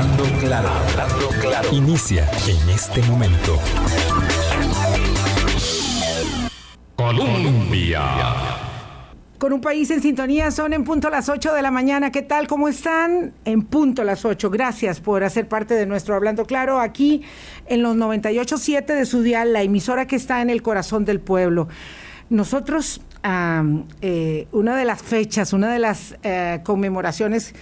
Hablando claro, hablando claro. Inicia en este momento. Colombia. Con un país en sintonía, son en punto las 8 de la mañana. ¿Qué tal? ¿Cómo están? En punto las 8. Gracias por hacer parte de nuestro Hablando Claro aquí en los 98.7 de su dial, la emisora que está en el corazón del pueblo. Nosotros, eh, una de las fechas, una de las eh, conmemoraciones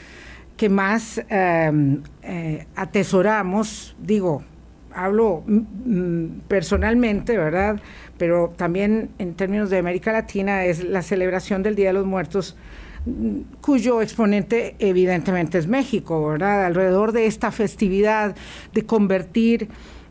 que más eh, atesoramos, digo, hablo personalmente, ¿verdad? Pero también en términos de América Latina es la celebración del Día de los Muertos mm, cuyo exponente evidentemente es México, ¿verdad? Alrededor de esta festividad de convertir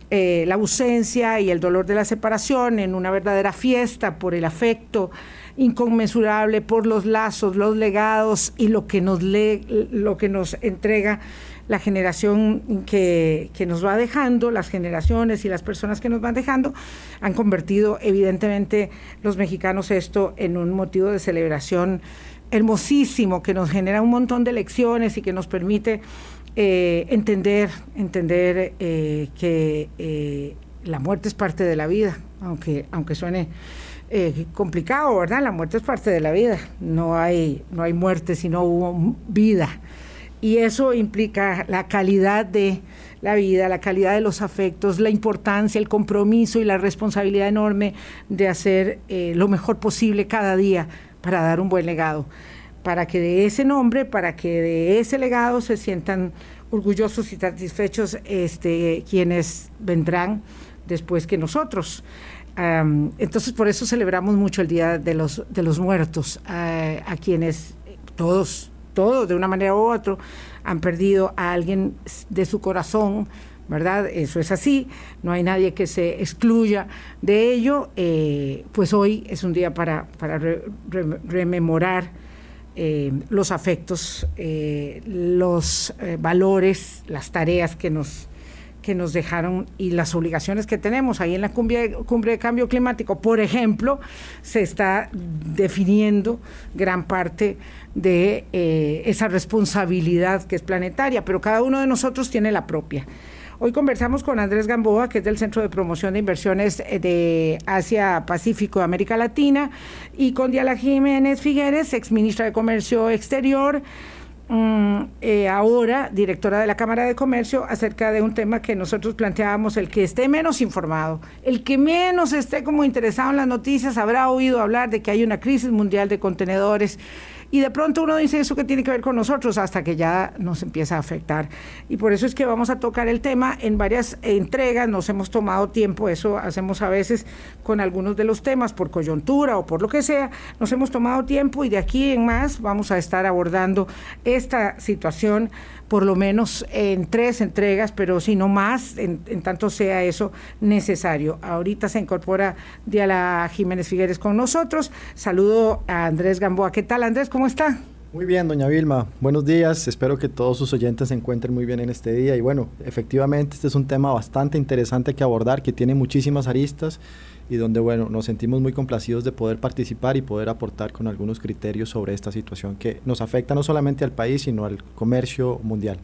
eh, la ausencia y el dolor de la separación en una verdadera fiesta por el afecto inconmensurable, por los lazos, los legados y lo que nos, lo que nos entrega la generación que, nos va dejando, las generaciones y las personas que nos van dejando, han convertido evidentemente los mexicanos esto en un motivo de celebración hermosísimo que nos genera un montón de lecciones y que nos permite eh, entender, entender eh, que eh, la muerte es parte de la vida, aunque, aunque suene complicado, ¿verdad? La muerte es parte de la vida, no hay, no hay muerte, sino hubo vida y eso implica la calidad de la vida, la calidad de los afectos, la importancia, el compromiso y la responsabilidad enorme de hacer eh, lo mejor posible cada día para dar un buen legado, para que de ese nombre, para que de ese legado se sientan orgullosos y satisfechos este, quienes vendrán después que nosotros. Entonces por eso celebramos mucho el Día de los, de los Muertos, a quienes todos todos de una manera u otra han perdido a alguien de su corazón, ¿verdad? Eso es así, no hay nadie que se excluya de ello, eh, pues hoy es un día para, para rememorar eh, los afectos, eh, los valores, las tareas que nos que nos dejaron y las obligaciones que tenemos ahí en la cumbre, de cambio climático. Por ejemplo, se está definiendo gran parte de eh, esa responsabilidad que es planetaria, pero cada uno de nosotros tiene la propia. Hoy conversamos con Andrés Gamboa, que es del Centro de Promoción de Inversiones de Asia Pacífico, América Latina, y con Diala Jiménez Figueres, exministra de Comercio Exterior. Mm, eh, ahora directora de la Cámara de Comercio acerca de un tema que nosotros planteábamos, el que esté menos informado, el que menos esté como interesado en las noticias habrá oído hablar de que hay una crisis mundial de contenedores y de pronto uno dice eso que tiene que ver con nosotros hasta que ya nos empieza a afectar. Y por eso es que vamos a tocar el tema en varias entregas, nos hemos tomado tiempo, eso hacemos a veces con algunos de los temas por coyuntura o por lo que sea, nos hemos tomado tiempo y de aquí en más vamos a estar abordando esta situación por lo menos en tres entregas, pero si no más, en, tanto sea eso necesario. Ahorita se incorpora Diala Jiménez Figueres con nosotros. Saludo a Andrés Gamboa. ¿Qué tal, Andrés? ¿Cómo está? Muy bien, doña Vilma. Buenos días. Espero que todos sus oyentes se encuentren muy bien en este día. Y bueno, efectivamente, este es un tema bastante interesante que abordar, que tiene muchísimas aristas y donde, bueno, nos sentimos muy complacidos de poder participar y poder aportar con algunos criterios sobre esta situación que nos afecta no solamente al país, sino al comercio mundial.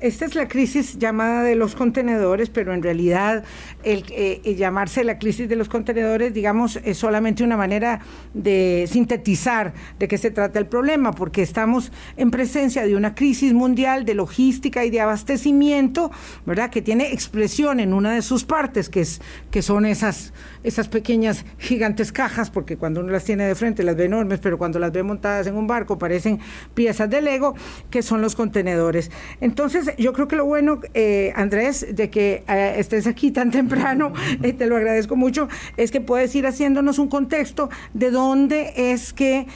Esta es la crisis llamada de los contenedores, pero en realidad el, eh, llamarse la crisis de los contenedores, digamos, es solamente una manera de sintetizar de qué se trata el problema, porque estamos en presencia de una crisis mundial de logística y de abastecimiento, ¿verdad? Que tiene expresión en una de sus partes, que, es, que son esas, esas pequeñas gigantes cajas, porque cuando uno las tiene de frente las ve enormes, pero cuando las ve montadas en un barco parecen piezas de Lego, que son los contenedores. Entonces, yo creo que lo bueno, eh, Andrés, de que eh, estés aquí tan temprano, eh, te lo agradezco mucho, es que puedes ir haciéndonos un contexto de dónde es que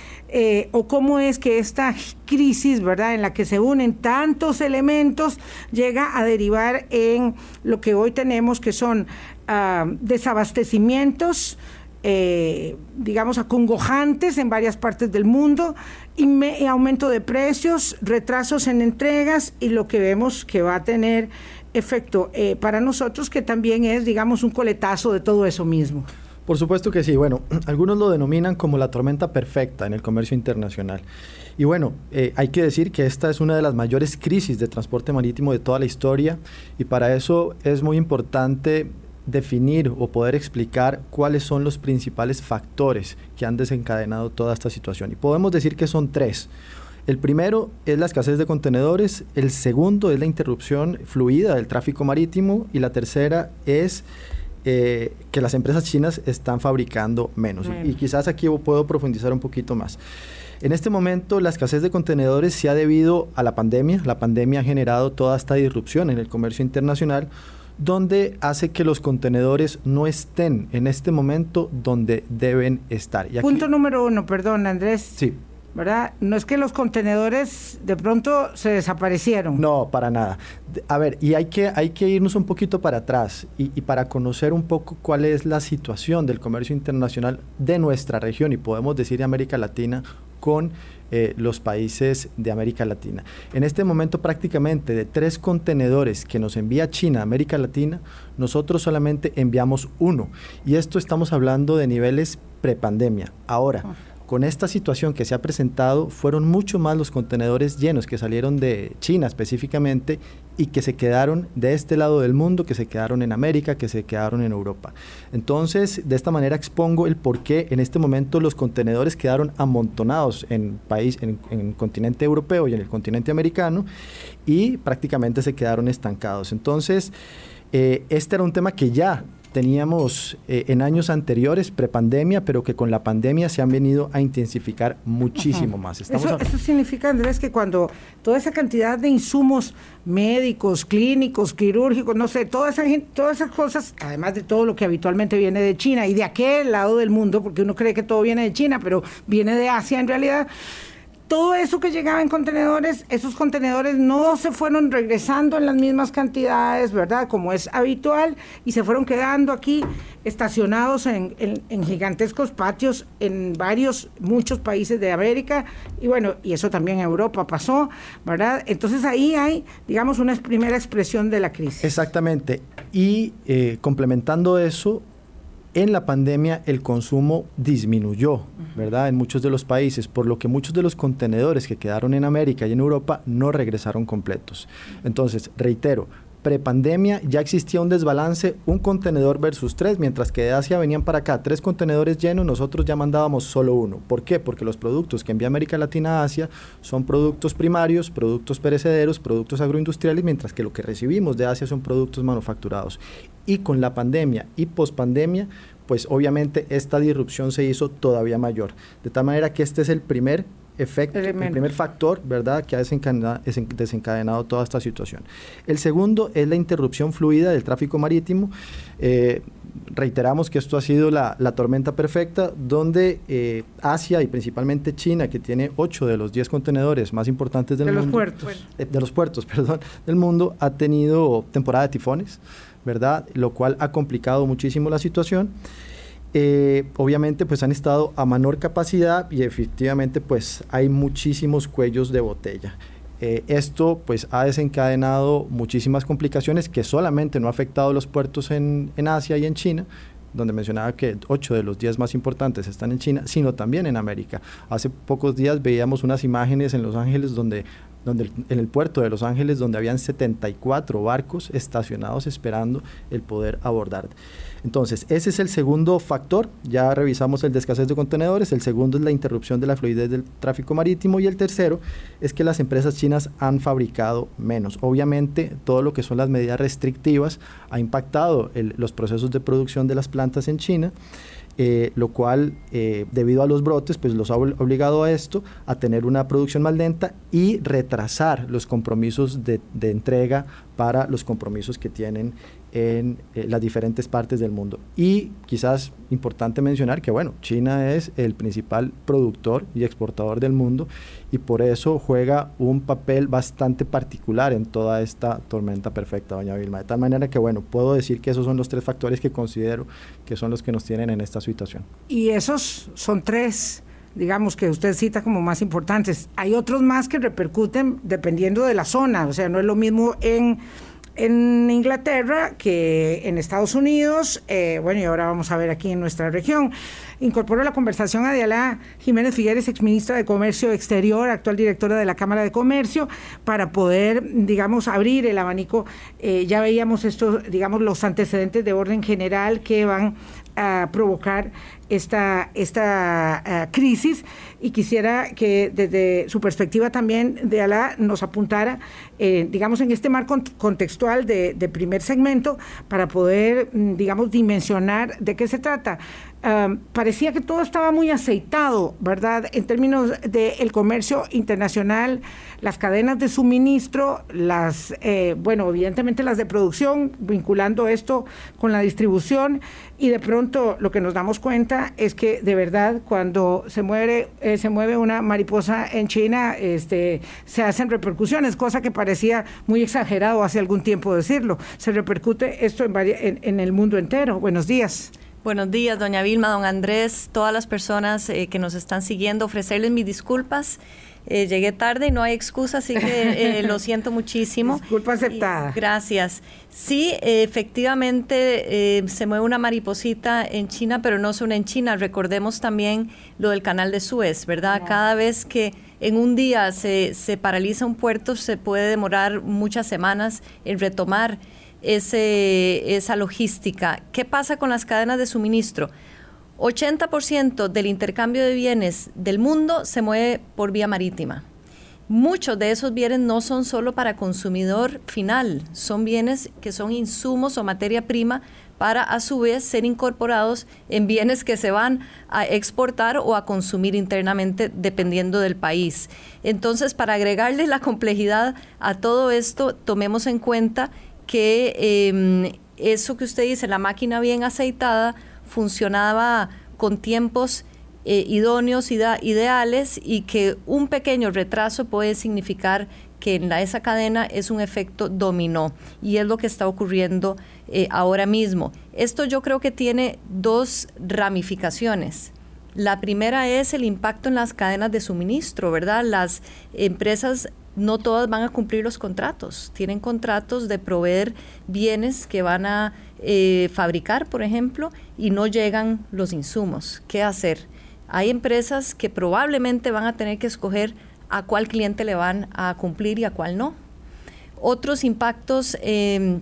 o cómo es que esta crisis, ¿verdad?, en la que se unen tantos elementos, llega a derivar en lo que hoy tenemos, que son ah, desabastecimientos, eh, digamos, acongojantes en varias partes del mundo, y, aumento de precios, retrasos en entregas y lo que vemos que va a tener efecto eh, para nosotros, que también es, digamos, un coletazo de todo eso mismo. Por supuesto que sí. Bueno, algunos lo denominan como la tormenta perfecta en el comercio internacional. Y bueno, eh, hay que decir que esta es una de las mayores crisis de transporte marítimo de toda la historia y para eso es muy importante definir o poder explicar cuáles son los principales factores que han desencadenado toda esta situación. Y podemos decir que son tres. El primero es la escasez de contenedores, el segundo es la interrupción fluida del tráfico marítimo y la tercera es eh, que las empresas chinas están fabricando menos. Y, y, quizás aquí puedo profundizar un poquito más. En este momento la escasez de contenedores se ha debido a la pandemia. La pandemia ha generado toda esta disrupción en el comercio internacional donde hace que los contenedores no estén en este momento donde deben estar. Punto número uno, perdón Andrés. Sí. ¿verdad? No es que los contenedores de pronto se desaparecieron. No, para nada. A ver, y hay que, hay que irnos un poquito para atrás y, y, para conocer un poco cuál es la situación del comercio internacional de nuestra región y podemos decir de América Latina con eh, los países de América Latina. En este momento prácticamente de tres contenedores que nos envía China a América Latina, nosotros solamente enviamos uno. Y esto estamos hablando de niveles prepandemia. Ahora, ah con esta situación que se ha presentado, fueron mucho más los contenedores llenos que salieron de China específicamente y que se quedaron de este lado del mundo, que se quedaron en América, que se quedaron en Europa. Entonces, de esta manera expongo el por qué en este momento los contenedores quedaron amontonados en, país, en, el continente europeo y en el continente americano y prácticamente se quedaron estancados. Entonces, eh, este era un tema que ya teníamos eh, en años anteriores, prepandemia, pero que con la pandemia se han venido a intensificar muchísimo más. Eso, eso, significa, Andrés, que cuando toda esa cantidad de insumos médicos, clínicos, quirúrgicos, no sé, toda esa, todas esas cosas, además de todo lo que habitualmente viene de China y de aquel lado del mundo, porque uno cree que todo viene de China, pero viene de Asia en realidad, todo eso que llegaba en contenedores, esos contenedores no se fueron regresando en las mismas cantidades, ¿verdad? Como es habitual, y se fueron quedando aquí estacionados en, gigantescos patios en varios, muchos países de América, y bueno, y eso también en Europa pasó, ¿verdad? Entonces ahí hay, digamos, una primera expresión de la crisis. Exactamente. Y eh, complementando eso, en la pandemia el consumo disminuyó, ¿verdad? En muchos de los países, por lo que muchos de los contenedores que quedaron en América y en Europa no regresaron completos. Entonces, reitero, prepandemia ya existía un desbalance, un contenedor versus tres, mientras que de Asia venían para acá tres contenedores llenos, nosotros ya mandábamos solo uno. ¿Por qué? Porque los productos que envía América Latina a Asia son productos primarios, productos perecederos, productos agroindustriales, mientras que lo que recibimos de Asia son productos manufacturados. Y con la pandemia y pospandemia, pues obviamente esta disrupción se hizo todavía mayor. De tal manera que este es el primer efecto, el primer factor, ¿verdad?, que ha desencadenado, desencadenado, toda esta situación. El segundo es la interrupción fluida del tráfico marítimo. Eh, reiteramos que esto ha sido la, tormenta perfecta, donde eh, Asia y principalmente China, que tiene 8 de los 10 contenedores más importantes del de mundo. Los puertos. Eh, de los puertos, perdón, del mundo, ha tenido temporada de tifones, ¿verdad? Lo cual ha complicado muchísimo la situación. Eh, obviamente pues han estado a menor capacidad y efectivamente pues hay muchísimos cuellos de botella. Eh, esto pues ha desencadenado muchísimas complicaciones que solamente no ha afectado los puertos en, en Asia y en China, donde mencionaba que 8 de los 10 más importantes están en China, sino también en América. Hace pocos días veíamos unas imágenes en Los Ángeles donde donde en el puerto de Los Ángeles, donde habían 74 barcos estacionados esperando el poder abordar. Entonces, ese es el segundo factor. Ya revisamos el de escasez de contenedores. El segundo es la interrupción de la fluidez del tráfico marítimo. Y el tercero es que las empresas chinas han fabricado menos. Obviamente, todo lo que son las medidas restrictivas ha impactado los procesos de producción de las plantas en China. Eh, lo cual, eh, debido a los brotes, pues los ha obligado a esto, a tener una producción más lenta y retrasar los compromisos de, de entrega para los compromisos que tienen en eh, las diferentes partes del mundo. Y quizás importante mencionar que, bueno, China es el principal productor y exportador del mundo y por eso juega un papel bastante particular en toda esta tormenta perfecta, doña Vilma. De tal manera que, bueno, puedo decir que esos son los tres factores que considero que son los que nos tienen en esta situación. Y esos son tres digamos, que usted cita como más importantes. Hay otros más que repercuten dependiendo de la zona, o sea, no es lo mismo en en Inglaterra que en Estados Unidos, eh, bueno, y ahora vamos a ver aquí en nuestra región. Incorporo la conversación a Diala Jiménez Figueres, exministra de Comercio Exterior, actual directora de la Cámara de Comercio, para poder, digamos, abrir el abanico. Eh, ya veíamos estos, digamos, los antecedentes de orden general que van a provocar esta, esta eh, crisis. Y quisiera que desde su perspectiva también de Alá nos apuntara, eh, digamos, en este marco contextual de, primer segmento para poder, mm, digamos, dimensionar de qué se trata parecía que todo estaba muy aceitado, ¿verdad? En términos del comercio internacional, las cadenas de suministro, las, eh, bueno, evidentemente las de producción, vinculando esto con la distribución, y de pronto lo que nos damos cuenta es que de verdad cuando se mueve, eh, se mueve una mariposa en China, este, se hacen repercusiones, cosa que parecía muy exagerado hace algún tiempo decirlo. Se repercute esto en, en el mundo entero. Buenos días. Buenos días, doña Vilma, don Andrés, todas las personas eh, que nos están siguiendo, ofrecerles mis disculpas. Eh, llegué tarde y no hay excusa, así que eh, lo siento muchísimo. Disculpa aceptada. gracias. Sí, efectivamente se mueve una mariposita en China, pero no solo en China. Recordemos también lo del canal de Suez, ¿verdad? Cada vez que en un día se, se paraliza un puerto, se puede demorar muchas semanas en retomar esa logística. ¿Qué pasa con las cadenas de suministro? 80% del intercambio de bienes del mundo se mueve por vía marítima. Muchos de esos bienes no son solo para consumidor final, son bienes que son insumos o materia prima para a su vez ser incorporados en bienes que se van a exportar o a consumir internamente dependiendo del país. Entonces, para agregarle la complejidad a todo esto, tomemos en cuenta que em, eso que usted dice, la máquina bien aceitada, funcionaba con tiempos eh, idóneos, ideales y que un pequeño retraso puede significar que en la, esa cadena es un efecto dominó y es lo que está ocurriendo eh, ahora mismo. Esto yo creo que tiene dos ramificaciones. La primera es el impacto en las cadenas de suministro, ¿verdad? Las empresas no todas van a cumplir los contratos. Tienen contratos de proveer bienes que van a eh, fabricar, por ejemplo, y no llegan los insumos. ¿Qué hacer? Hay empresas que probablemente van a tener que escoger a cuál cliente le van a cumplir y a cuál no. Otros impactos em,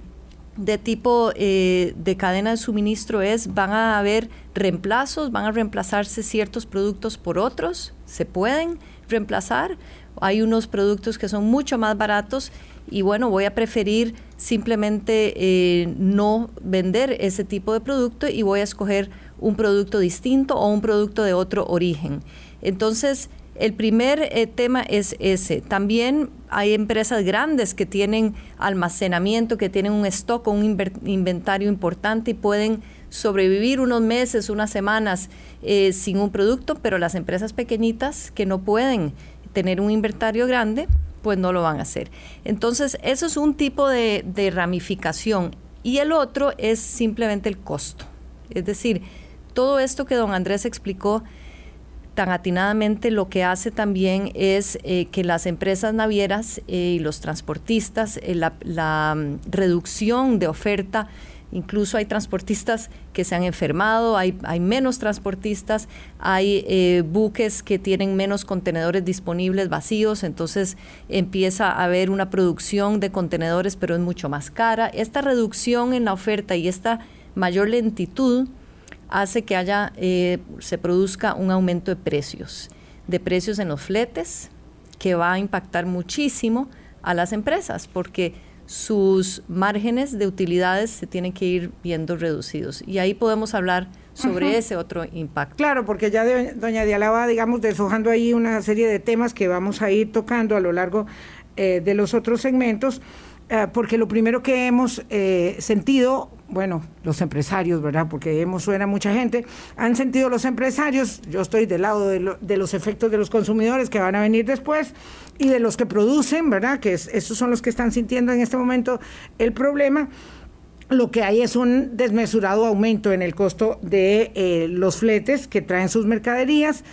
de tipo eh, de cadena de suministro es, van a haber reemplazos, van a reemplazarse ciertos productos por otros, se pueden reemplazar, hay unos productos que son mucho más baratos y bueno, voy a preferir simplemente eh, no vender ese tipo de producto y voy a escoger un producto distinto o un producto de otro origen. Entonces, el primer eh, tema es ese. También hay empresas grandes que tienen almacenamiento, que tienen un stock un inventario importante y pueden sobrevivir unos meses, unas semanas eh, sin un producto, pero las empresas pequeñitas que no pueden tener un inventario grande, pues no lo van a hacer. Entonces, eso es un tipo de, ramificación. Y el otro es simplemente el costo. Es decir, todo esto que don Andrés explicó tan atinadamente lo que hace también es eh, que las empresas navieras eh, y los transportistas, eh, la, mm, reducción de oferta Incluso hay transportistas que se han enfermado, hay, hay menos transportistas, hay eh, buques que tienen menos contenedores disponibles vacíos, entonces empieza a haber una producción de contenedores, pero es mucho más cara. Esta reducción en la oferta y esta mayor lentitud hace que haya, eh, se produzca un aumento de precios, de precios en los fletes, que va a impactar muchísimo a las empresas, porque sus márgenes de utilidades se tienen que ir viendo reducidos. Y ahí podemos hablar sobre ese otro impacto. Claro, porque ya doña Diala va, digamos, deshojando ahí una serie de temas que vamos a ir tocando a lo largo eh, de los otros segmentos, eh, porque lo primero que hemos eh, sentido, bueno, los empresarios, ¿verdad? Porque hemos suena mucha gente, han sentido los empresarios, yo estoy del lado de, de los efectos de los consumidores que van a venir después, y de los que producen, ¿verdad? Que es, esos son los que están sintiendo en este momento el problema. Lo que hay es un desmesurado aumento en el costo de eh, los fletes que traen sus mercaderías.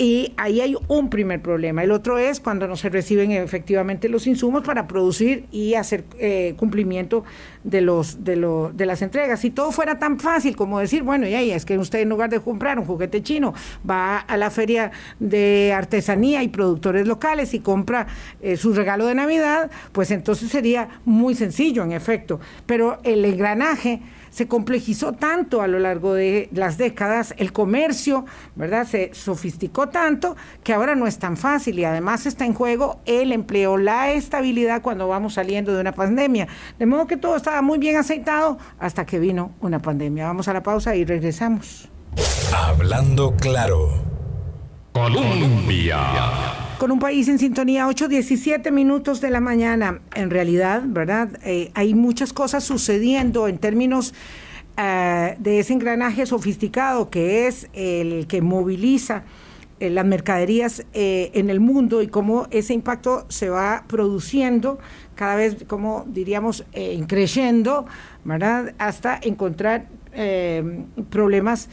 Y ahí hay un primer problema. El otro es cuando no se reciben efectivamente los insumos para producir y hacer eh, cumplimiento de los de, lo, de las entregas. Si todo fuera tan fácil como decir, bueno, y ahí es que usted en lugar de comprar un juguete chino va a la feria de artesanía y productores locales y compra eh, su regalo de Navidad, pues entonces sería muy sencillo, en efecto. Pero el engranaje se complejizó tanto a lo largo de las décadas, el comercio, ¿verdad? Se sofisticó tanto que ahora no es tan fácil y además está en juego el empleo, la estabilidad cuando vamos saliendo de una pandemia. De modo que todo estaba muy bien aceitado hasta que vino una pandemia. Vamos a la pausa y regresamos. Hablando claro. Colombia con un país en sintonía, 8.17 minutos de la mañana. En realidad, ¿verdad? Eh, hay muchas cosas sucediendo en términos eh, de ese engranaje sofisticado que es el que moviliza eh, las mercaderías en el mundo y cómo ese impacto se va produciendo cada vez, como diríamos, creciendo, ¿verdad? Hasta encontrar problemas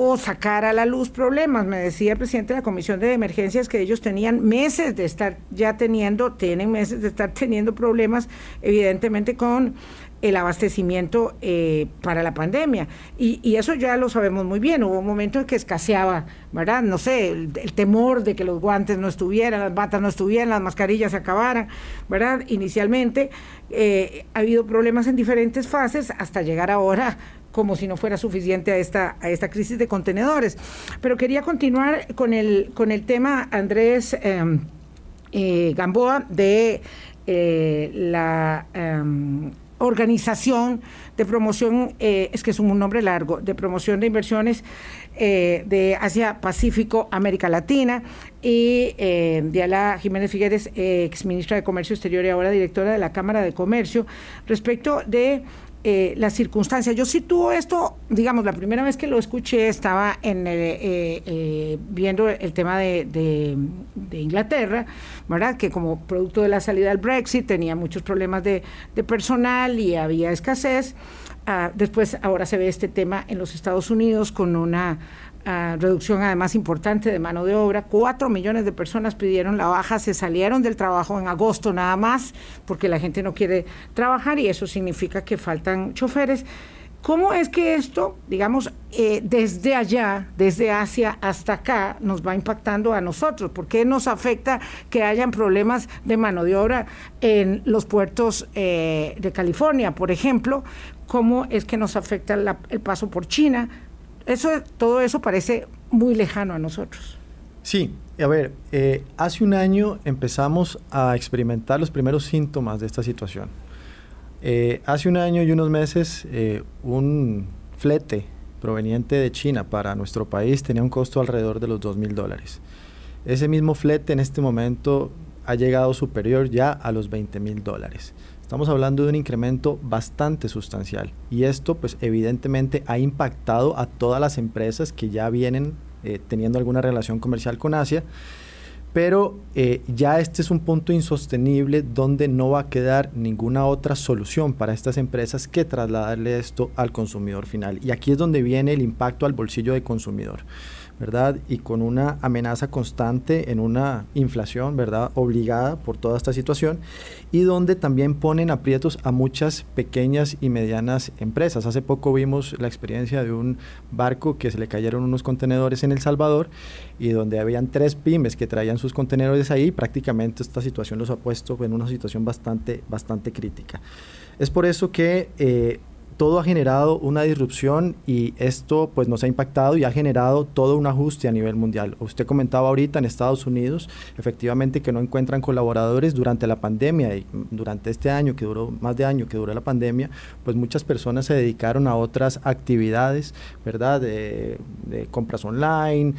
o sacar a la luz problemas. Me decía el presidente de la Comisión de Emergencias que ellos tenían meses de estar ya teniendo, tienen meses de estar teniendo problemas, evidentemente con el abastecimiento eh, para la pandemia. Y, eso ya lo sabemos muy bien. Hubo un momento en que escaseaba, ¿verdad? No sé, el, temor de que los guantes no estuvieran, las batas no estuvieran, las mascarillas se acabaran, ¿verdad? Inicialmente eh, ha habido problemas en diferentes fases hasta llegar ahora como si no fuera suficiente a esta, a esta crisis de contenedores. Pero quería continuar con el, con el tema, Andrés em, eh, Gamboa, de eh, la em, organización de promoción, eh, es que es un nombre largo, de promoción de inversiones de Asia Pacífico, América Latina, y Diala Jiménez Figueres, ex ministra de Comercio Exterior y ahora directora de la Cámara de Comercio, respecto de eh, las circunstancias. Yo sitúo esto, digamos, la primera vez que lo escuché estaba en eh, eh, viendo el tema de, Inglaterra, ¿verdad? Que como producto de la salida del Brexit tenía muchos problemas de, personal y había escasez. Ah, después, ahora se ve este tema en los Estados Unidos con una reducción además importante de mano de obra. Cuatro millones de personas pidieron la baja, se salieron del trabajo en agosto nada más, porque la gente no quiere trabajar y eso significa que faltan choferes. ¿Cómo es que esto, digamos, eh, desde allá, desde Asia hasta acá, nos va impactando a nosotros? ¿Por qué nos afecta que hayan problemas de mano de obra en los puertos eh, de California, por ejemplo? ¿Cómo es que nos afecta el paso por China? Eso, todo eso parece muy lejano a nosotros. Sí, a ver, eh, hace un año empezamos a experimentar los primeros síntomas de esta situación. Eh, hace un año y unos meses, eh, un flete proveniente de China para nuestro país tenía un costo alrededor de los 2 mil dólares. Ese mismo flete en este momento ha llegado superior ya a los 20 mil dólares. Estamos hablando de un incremento bastante sustancial y esto pues evidentemente ha impactado a todas las empresas que ya vienen eh, teniendo alguna relación comercial con Asia, pero eh, ya este es un punto insostenible donde no va a quedar ninguna otra solución para estas empresas que trasladarle esto al consumidor final. Y aquí es donde viene el impacto al bolsillo del consumidor. ¿Verdad? Y con una amenaza constante en una inflación, ¿verdad? Obligada por toda esta situación y donde también ponen aprietos a muchas pequeñas y medianas empresas. Hace poco vimos la experiencia de un barco que se le cayeron unos contenedores en El Salvador y donde habían tres pymes que traían sus contenedores ahí, prácticamente esta situación los ha puesto en una situación bastante, bastante crítica. Es por eso que eh, todo ha generado una disrupción y esto pues nos ha impactado y ha generado todo un ajuste a nivel mundial. Usted comentaba ahorita en Estados Unidos, efectivamente que no encuentran colaboradores durante la pandemia y durante este año que duró más de año que duró la pandemia, pues muchas personas se dedicaron a otras actividades, ¿verdad? De, compras online,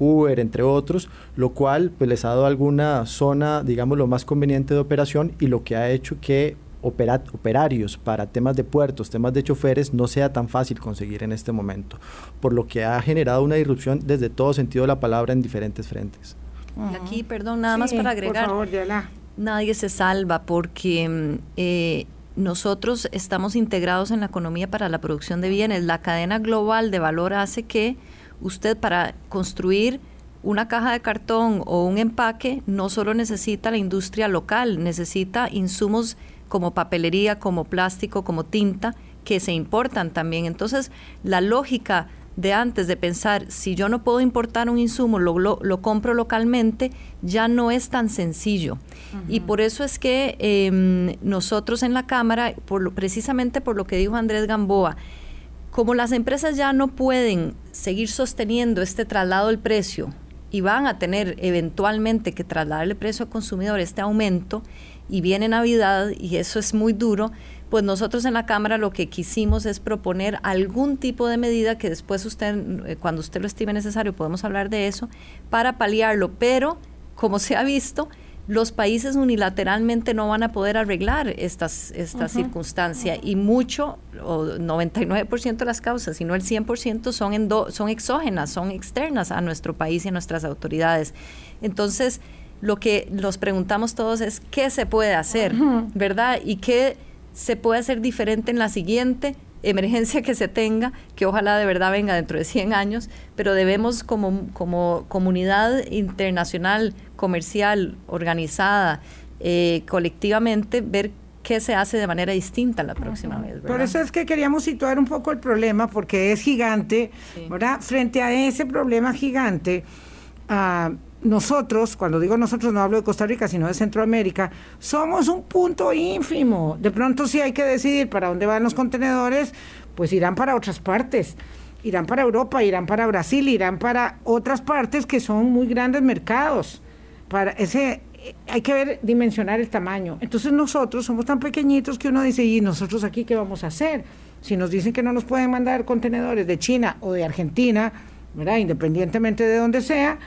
Uber, entre otros, lo cual pues les ha dado alguna zona, digamos, lo más conveniente de operación y lo que ha hecho que operarios para temas de puertos, temas de choferes, no sea tan fácil conseguir en este momento, por lo que ha generado una disrupción desde todo sentido de la palabra en diferentes frentes. Aquí, perdón, nada más para agregar. Nadie se salva porque mm, eh, nosotros estamos integrados en la economía para la producción de bienes. La cadena global de valor hace que usted para construir una caja de cartón o un empaque no solo necesita la industria local, necesita insumos como papelería, como plástico, como tinta, que se importan también. Entonces, la lógica de antes de pensar, si yo no puedo importar un insumo, lo, lo, compro localmente, ya no es tan sencillo. Y por eso es que em, nosotros en la Cámara, por precisamente por lo que dijo Andrés Gamboa, como las empresas ya no pueden seguir sosteniendo este traslado del precio y van a tener eventualmente que trasladar el precio al consumidor, este aumento, y viene Navidad y eso es muy duro, pues nosotros en la Cámara lo que quisimos es proponer algún tipo de medida que después usted, eh, cuando usted lo estime necesario, podemos hablar de eso, para paliarlo. Pero, como se ha visto, los países unilateralmente no van a poder arreglar estas, esta circunstancia y mucho, o 99% de las causas, si no el 100%, son, son exógenas, son externas a nuestro país y a nuestras autoridades. Entonces, lo que nos preguntamos todos es qué se puede hacer, ¿verdad? Y qué se puede hacer diferente en la siguiente emergencia que se tenga, que ojalá de verdad venga dentro de 100 años, pero debemos como, como comunidad internacional, comercial, organizada, eh, colectivamente, ver qué se hace de manera distinta la próxima vez. Por eso es que queríamos situar un poco el problema, porque es gigante, ¿verdad? Frente a ese problema gigante, uh, nosotros, cuando digo nosotros no hablo de Costa Rica, sino de Centroamérica, somos un punto ínfimo. De pronto si hay que decidir para dónde van los contenedores, pues irán para otras partes. Irán para Europa, irán para Brasil, irán para otras partes que son muy grandes mercados. Para ese hay que ver dimensionar el tamaño. Entonces nosotros somos tan pequeñitos que uno dice, ¿y nosotros aquí qué vamos a hacer? Si nos dicen que no nos pueden mandar contenedores de China o de Argentina, ¿verdad? independientemente de donde sea,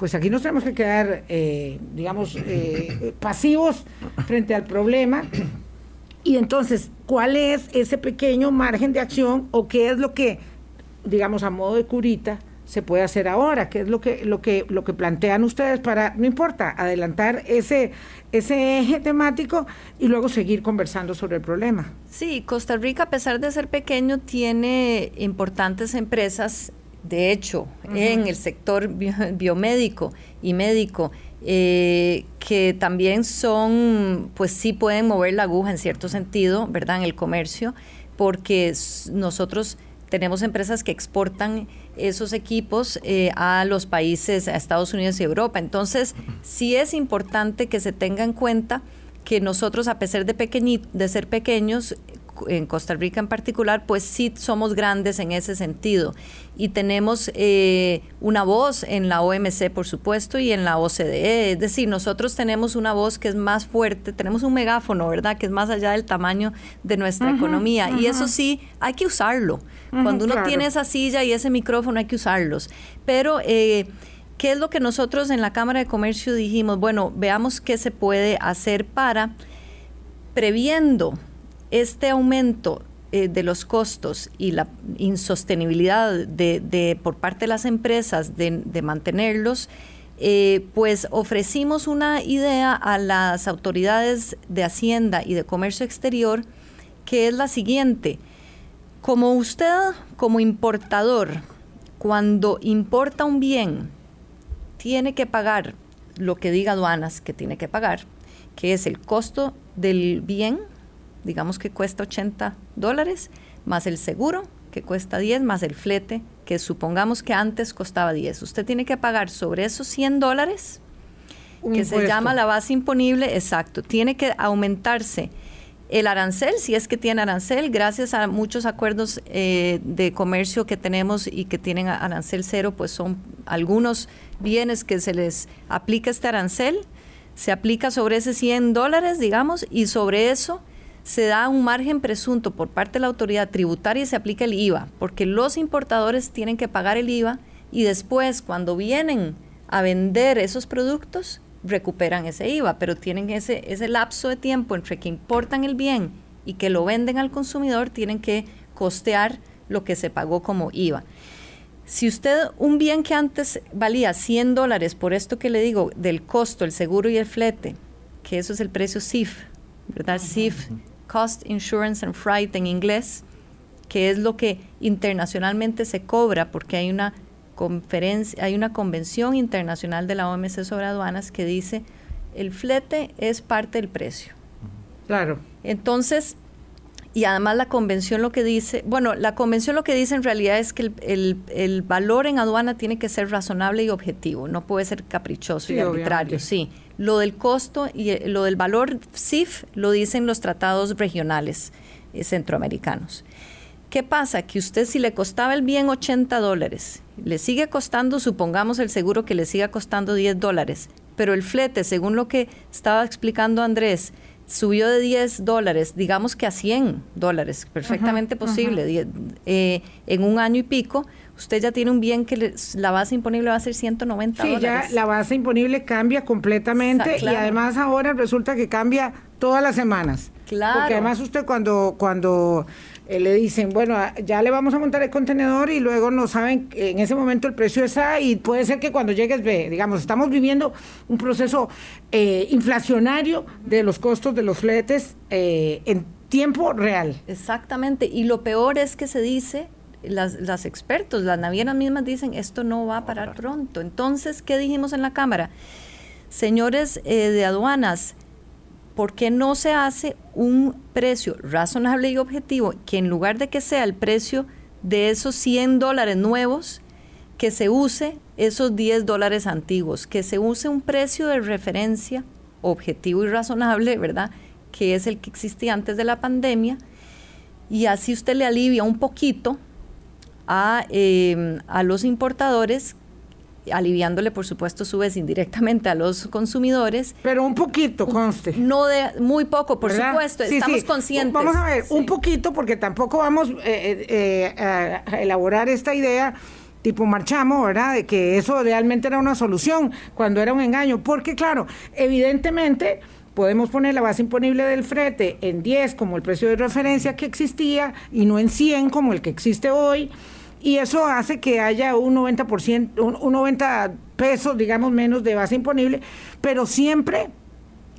pues aquí nos tenemos que quedar, eh, digamos, eh, pasivos frente al problema. Y entonces, ¿cuál es ese pequeño margen de acción o qué es lo que, digamos, a modo de curita, se puede hacer ahora? ¿Qué es lo que, lo que, lo que plantean ustedes para, no importa, adelantar ese, ese eje temático y luego seguir conversando sobre el problema? Sí, Costa Rica, a pesar de ser pequeño, tiene importantes empresas de hecho, en el sector biomédico y médico, eh, que también son, pues sí pueden mover la aguja en cierto sentido, ¿verdad? En el comercio, porque nosotros tenemos empresas que exportan esos equipos eh, a los países, a Estados Unidos y Europa. Entonces, sí es importante que se tenga en cuenta que nosotros, a pesar de, de ser pequeños, en Costa Rica en particular, pues sí somos grandes en ese sentido. Y tenemos eh, una voz en la OMC, por supuesto, y en la OCDE. Es decir, nosotros tenemos una voz que es más fuerte, tenemos un megáfono, ¿verdad?, que es más allá del tamaño de nuestra economía. Y eso sí, hay que usarlo. Cuando uno tiene esa silla y ese micrófono, hay que usarlos. Pero... Eh, ¿Qué es lo que nosotros en la Cámara de Comercio dijimos? Bueno, veamos qué se puede hacer para, previendo este aumento eh, de los costos y la insostenibilidad de, por parte de las empresas de, mantenerlos, eh, pues ofrecimos una idea a las autoridades de Hacienda y de Comercio Exterior que es la siguiente. Como usted, como importador, cuando importa un bien, tiene que pagar lo que diga aduanas que tiene que pagar, que es el costo del bien digamos que cuesta 80 dólares, más el seguro, que cuesta 10, más el flete, que supongamos que antes costaba 10. Usted tiene que pagar sobre esos 100 dólares, que se llama la base imponible, exacto. Tiene que aumentarse el arancel, si es que tiene arancel, gracias a muchos acuerdos eh, de comercio que tenemos y que tienen arancel cero, pues son algunos bienes que se les aplica este arancel, se aplica sobre ese 100 dólares, digamos, y sobre eso se da un margen presunto por parte de la autoridad tributaria y se aplica el IVA, porque los importadores tienen que pagar el IVA y después cuando vienen a vender esos productos recuperan ese IVA, pero tienen ese, ese lapso de tiempo entre que importan el bien y que lo venden al consumidor, tienen que costear lo que se pagó como IVA. Si usted, un bien que antes valía 100 dólares, por esto que le digo, del costo, el seguro y el flete, que eso es el precio CIF, ¿verdad? CIF Cost Insurance and Freight en inglés, que es lo que internacionalmente se cobra porque hay una conferencia, hay una convención internacional de la OMC sobre aduanas que dice el flete es parte del precio. Claro. Entonces, y además la convención lo que dice, bueno, la convención lo que dice en realidad es que el, valor en aduana tiene que ser razonable y objetivo, no puede ser caprichoso y arbitrario, sí. Lo del costo y eh, lo del valor CIF lo dicen los tratados regionales eh, centroamericanos. ¿Qué pasa? Que usted si le costaba el bien 80 dólares, le sigue costando, supongamos el seguro que le siga costando 10 dólares, pero el flete, según lo que estaba explicando Andrés, subió de 10 dólares, digamos que a 100 dólares, perfectamente posible, eh, en un año y pico, usted ya tiene un bien que la base imponible va a ser 190 sí, dólares. ya la base imponible cambia completamente y además ahora resulta que cambia todas las semanas. Claro. Porque además usted cuando, cuando eh, le dicen, bueno, ah, ya le vamos a montar el contenedor y luego no saben en ese momento el precio está y puede ser que cuando llegues, ve, digamos, estamos viviendo un proceso eh, inflacionario de los costos de los fletes eh, en tiempo real. Exactamente, y lo peor es que se dice, las, las expertos, las navieras mismas dicen, esto no va a parar pronto. Entonces, ¿qué dijimos en la Cámara? Señores de aduanas, ¿por qué no se hace un precio razonable y objetivo que en lugar de que sea el precio de esos 100 dólares nuevos, que se use esos 10 dólares antiguos, que se use un precio de referencia objetivo y razonable, ¿verdad? Que es el que existía antes de la pandemia, y así usted le alivia un poquito a, eh, a los importadores aliviándole, por supuesto, su vez indirectamente a los consumidores. Pero un poquito, conste. No de, muy poco, por supuesto, estamos conscientes. Vamos a ver, un poquito, porque tampoco vamos eh, eh, eh, a elaborar esta idea tipo marchamos, ¿verdad? De que eso realmente era una solución cuando era un engaño. Porque, claro, evidentemente podemos poner la base imponible del frete en 10 como el precio de referencia que existía y no en 100 como el que existe hoy y eso hace que haya un 90%, un, 90 pesos, digamos, menos de base imponible, pero siempre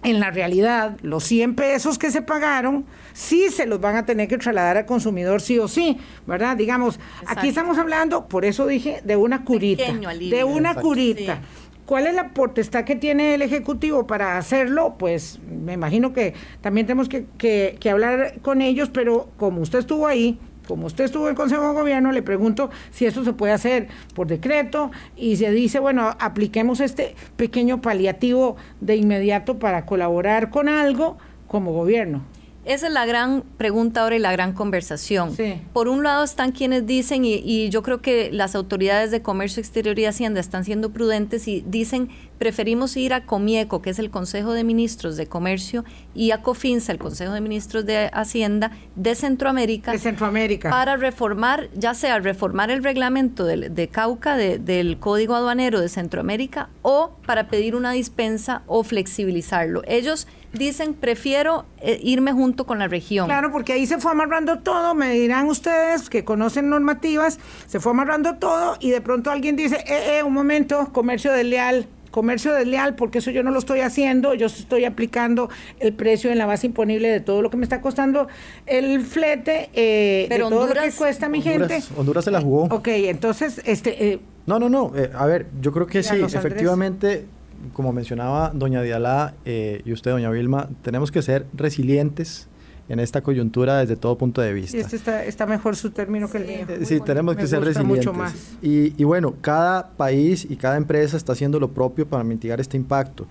en la realidad, los 100 pesos que se pagaron, sí se los van a tener que trasladar al consumidor sí o sí, ¿verdad? Digamos, aquí estamos hablando, por eso dije, de una curita. De una curita. ¿Cuál es la potestad que tiene el Ejecutivo para hacerlo? Pues me imagino que también tenemos que, que hablar con ellos, pero como usted estuvo ahí, como usted estuvo en el Consejo de Gobierno, le pregunto si esto se puede hacer por decreto y se dice, bueno, apliquemos este pequeño paliativo de inmediato para colaborar con algo como gobierno. Esa es la gran pregunta ahora y la gran conversación. Por un lado están quienes dicen, y, yo creo que las autoridades de Comercio Exterior y Hacienda están siendo prudentes y dicen, preferimos ir a Comieco, que es el Consejo de Ministros de Comercio, y a COFINSA, el Consejo de Ministros de Hacienda de Centroamérica. De Centroamérica. Para reformar, ya sea reformar el reglamento de, Cauca, del Código Aduanero de Centroamérica, o para pedir una dispensa o flexibilizarlo. Ellos dicen, prefiero eh, irme junto con la región. Claro, porque ahí se fue amarrando todo, me dirán ustedes que conocen normativas, se fue amarrando todo y de pronto alguien dice, eh, eh, un momento, comercio desleal, comercio desleal, porque eso yo no lo estoy haciendo, yo estoy aplicando el precio en la base imponible de todo lo que me está costando el flete, eh, Pero de todo lo que cuesta mi gente. Honduras se la jugó. Ok, entonces, este... no, no, no, a ver, yo creo que sí, efectivamente como mencionaba doña Diala eh, y usted, doña Vilma, tenemos que ser resilientes en esta coyuntura desde todo punto de vista. Y este está, mejor su término que el mío. sí, tenemos que ser resilientes. Y, bueno, cada país y cada empresa está haciendo lo propio para mitigar este impacto.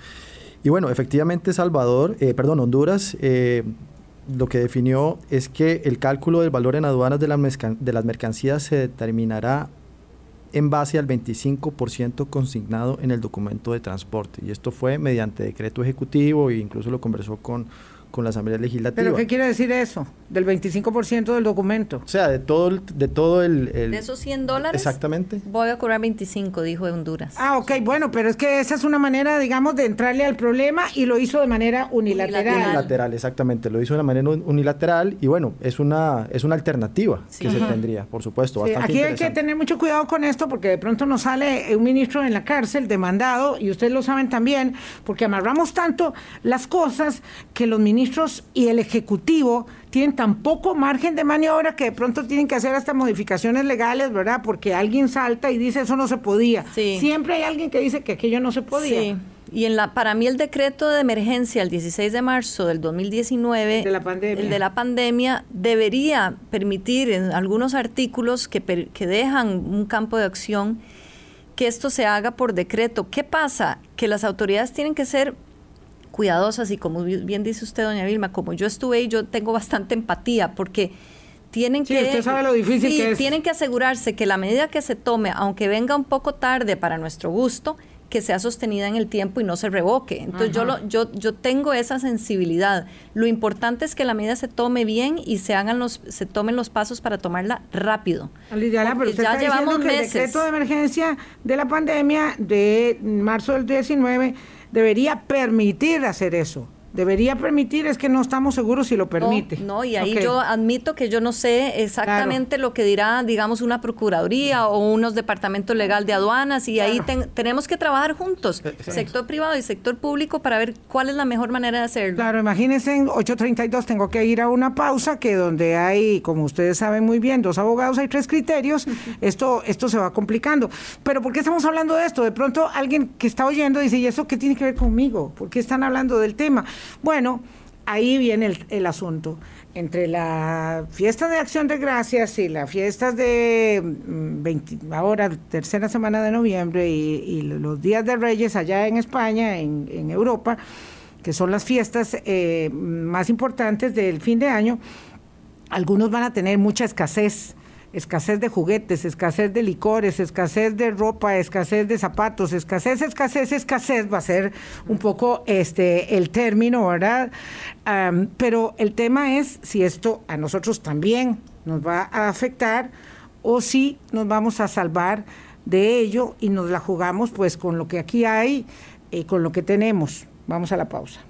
Y bueno, efectivamente Salvador, eh, perdón, Honduras, eh, lo que definió es que el cálculo del valor en aduanas de las mercancías se determinará en base al 25% consignado en el documento de transporte. Y esto fue mediante decreto ejecutivo e incluso lo conversó con con la Asamblea Legislativa. ¿Pero qué quiere decir eso? Del 25% del documento. O sea, de todo el... De, todo el, de esos 100 dólares. Exactamente. Voy a cobrar 25, dijo Honduras. Ah, ok, bueno, pero es que esa es una manera, digamos, de entrarle al problema y lo hizo de manera unilateral. Unilateral, exactamente. Lo hizo de manera unilateral y bueno, es una, es una alternativa que se tendría, por supuesto. aquí hay que tener mucho cuidado con esto porque de pronto nos sale un ministro en la cárcel demandado y ustedes lo saben también porque amarramos tanto las cosas que los ministros ministros y el Ejecutivo tienen tan poco margen de maniobra que de pronto tienen que hacer hasta modificaciones legales, ¿verdad? Porque alguien salta y dice eso no se podía. Siempre hay alguien que dice que aquello no se podía. Sí. Y en la, para mí el decreto de emergencia el 16 de marzo del 2019, el de la pandemia, el de la pandemia debería permitir en algunos artículos que, que dejan un campo de acción que esto se haga por decreto. ¿Qué pasa? Que las autoridades tienen que ser cuidadosas y como bien dice usted, doña Vilma, como yo estuve y yo tengo bastante empatía porque tienen que usted sabe lo difícil que es. tienen que asegurarse que la medida que se tome, aunque venga un poco tarde para nuestro gusto, que sea sostenida en el tiempo y no se revoque. Entonces yo, lo, yo, yo tengo esa sensibilidad. Lo importante es que la medida se tome bien y se hagan los, se tomen los pasos para tomarla rápido. Lidiana, pero usted ya está llevamos que meses. el decreto de emergencia de la pandemia de marzo del 19 debería permitir hacer eso debería permitir, es que no estamos seguros si lo permite. No, y ahí yo admito que yo no sé exactamente lo que dirá, digamos, una procuraduría o unos departamentos legal de aduanas, y ahí tenemos que trabajar juntos, sector privado y sector público, para ver cuál es la mejor manera de hacerlo. Claro, imagínense en 8.32 tengo que ir a una pausa, que donde hay, como ustedes saben muy bien, dos abogados, hay tres criterios, esto, esto se va complicando. Pero ¿por qué estamos hablando de esto? De pronto alguien que está oyendo dice, ¿y eso qué tiene que ver conmigo? ¿Por qué están hablando del tema? Bueno, ahí viene el, asunto. Entre la fiesta de Acción de Gracias y las fiestas de 20, mm, ahora, tercera semana de noviembre, y, los días de Reyes allá en España, en, Europa, que son las fiestas eh, más importantes del fin de año, algunos van a tener mucha escasez escasez de juguetes, escasez de licores, escasez de ropa, escasez de zapatos, escasez, escasez, escasez va a ser un poco este el término, ¿verdad? pero el tema es si esto a nosotros también nos va a afectar o si nos vamos a salvar de ello y nos la jugamos pues con lo que aquí hay y con lo que tenemos. Vamos a la pausa.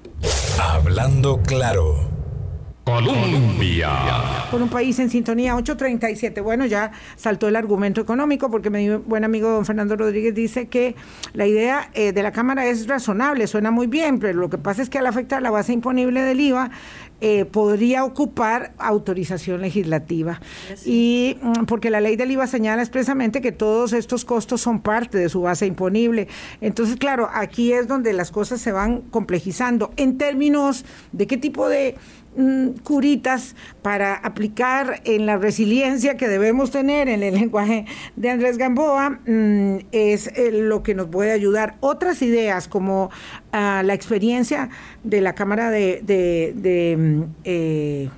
Hablando claro. Colombia. Por un país en sintonía 837. Bueno, ya saltó el argumento económico porque mi buen amigo don Fernando Rodríguez dice que la idea eh, de la Cámara es razonable, suena muy bien, pero lo que pasa es que al afectar la base imponible del IVA, eh, podría ocupar autorización legislativa. Y mm, porque la ley del IVA señala expresamente que todos estos costos son parte de su base imponible. Entonces, claro, aquí es donde las cosas se van complejizando en términos de qué tipo de Mm, curitas para aplicar en la resiliencia que debemos tener en el lenguaje de Andrés Gamboa mm, es eh, lo que nos puede ayudar. Otras ideas como ah, la experiencia de la Cámara de... de, mm, eh,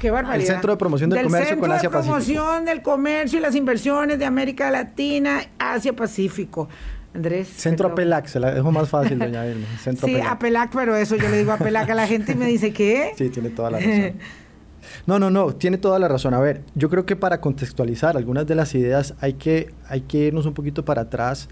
Qué barbaridad. El Centro de Promoción del, Comercio con Asia Pacífico. Promoción del Comercio y las Inversiones de América Latina, Asia Pacífico. Andrés. Centro Apelac, se la dejo más fácil, doña. Centro sí, Apelac. pero eso yo le digo Apelac a la gente y me dice, ¿qué? Sí, tiene toda la razón. No, no, no, tiene toda la razón. A ver, yo creo que para contextualizar algunas de las ideas hay que, hay que irnos un poquito para atrás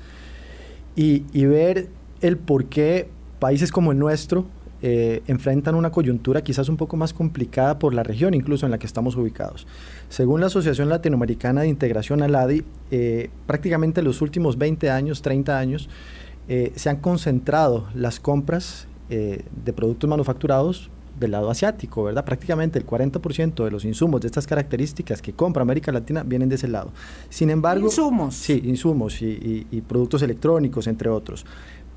y, y ver el por qué países como el nuestro eh, enfrentan una coyuntura quizás un poco más complicada por la región incluso en la que estamos ubicados. Según la Asociación Latinoamericana de Integración ALADI, eh, prácticamente los últimos 20 años, 30 años, eh, se han concentrado las compras de productos manufacturados del lado asiático, ¿verdad? Prácticamente el 40% de los insumos de estas características que compra América Latina vienen de ese lado. Sin embargo... Insumos. Sí, insumos y productos electrónicos, entre otros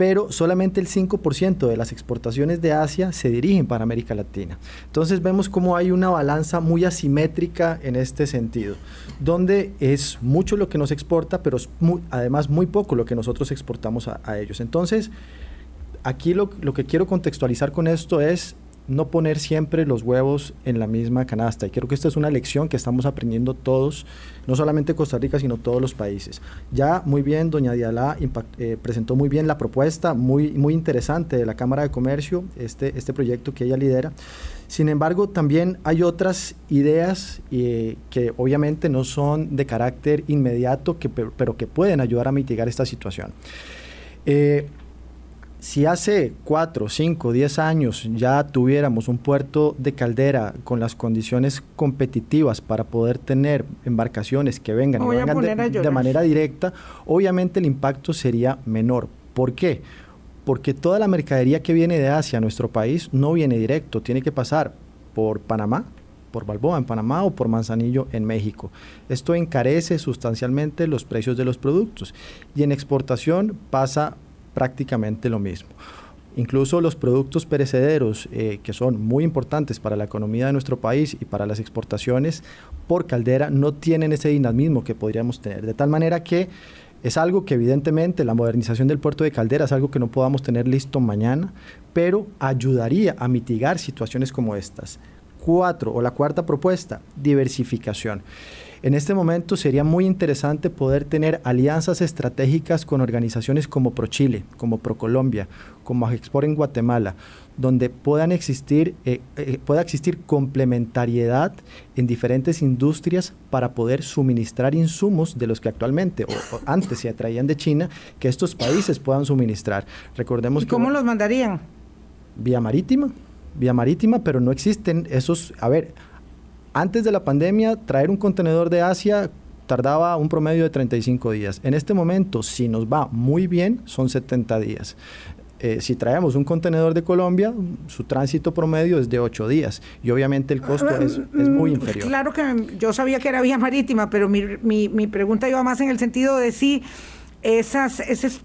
pero solamente el 5% de las exportaciones de Asia se dirigen para América Latina. Entonces vemos cómo hay una balanza muy asimétrica en este sentido, donde es mucho lo que nos exporta, pero es además muy poco lo que nosotros exportamos a, ellos. Entonces, aquí lo que quiero contextualizar con esto es no poner siempre los huevos en la misma canasta. Y creo que esta es una lección que estamos aprendiendo todos, no solamente Costa Rica, sino todos los países. Ya muy bien, doña Dialá eh, presentó muy bien la propuesta, muy, muy interesante de la Cámara de Comercio, este, este proyecto que ella lidera. Sin embargo, también hay otras ideas eh, que obviamente no son de carácter inmediato, que, pero que pueden ayudar a mitigar esta situación. Eh, si hace 4, 5, 10 años ya tuviéramos un puerto de caldera con las condiciones competitivas para poder tener embarcaciones que vengan, de, manera directa, obviamente el impacto sería menor. ¿Por qué? Porque toda la mercadería que viene de Asia a nuestro país no viene directo, tiene que pasar por Panamá, por Balboa en Panamá o por Manzanillo en México. Esto encarece sustancialmente los precios de los productos y en exportación pasa prácticamente lo mismo. Incluso los productos perecederos, eh, que son muy importantes para la economía de nuestro país y para las exportaciones, por caldera no tienen ese dinamismo que podríamos tener. De tal manera que es algo que evidentemente la modernización del puerto de Caldera es algo que no podamos tener listo mañana, pero ayudaría a mitigar situaciones como estas. Cuatro, o la cuarta propuesta, diversificación. En este momento sería muy interesante poder tener alianzas estratégicas con organizaciones como ProChile, como ProColombia, como Agexport en Guatemala, donde puedan existir, eh, eh, pueda existir complementariedad en diferentes industrias para poder suministrar insumos de los que actualmente o, antes se atraían de China, que estos países puedan suministrar. Recordemos ¿Y cómo los mandarían? Vía marítima, vía marítima, pero no existen esos, a ver, antes de la pandemia, traer un contenedor de Asia tardaba un promedio de 35 días. En este momento, si nos va muy bien, son 70 días. Eh, si traemos un contenedor de Colombia, su tránsito promedio es de ocho días y obviamente el costo es, muy mm, inferior. Claro que yo sabía que era vía marítima, pero mi, mi, mi pregunta iba más en el sentido de si esas, esos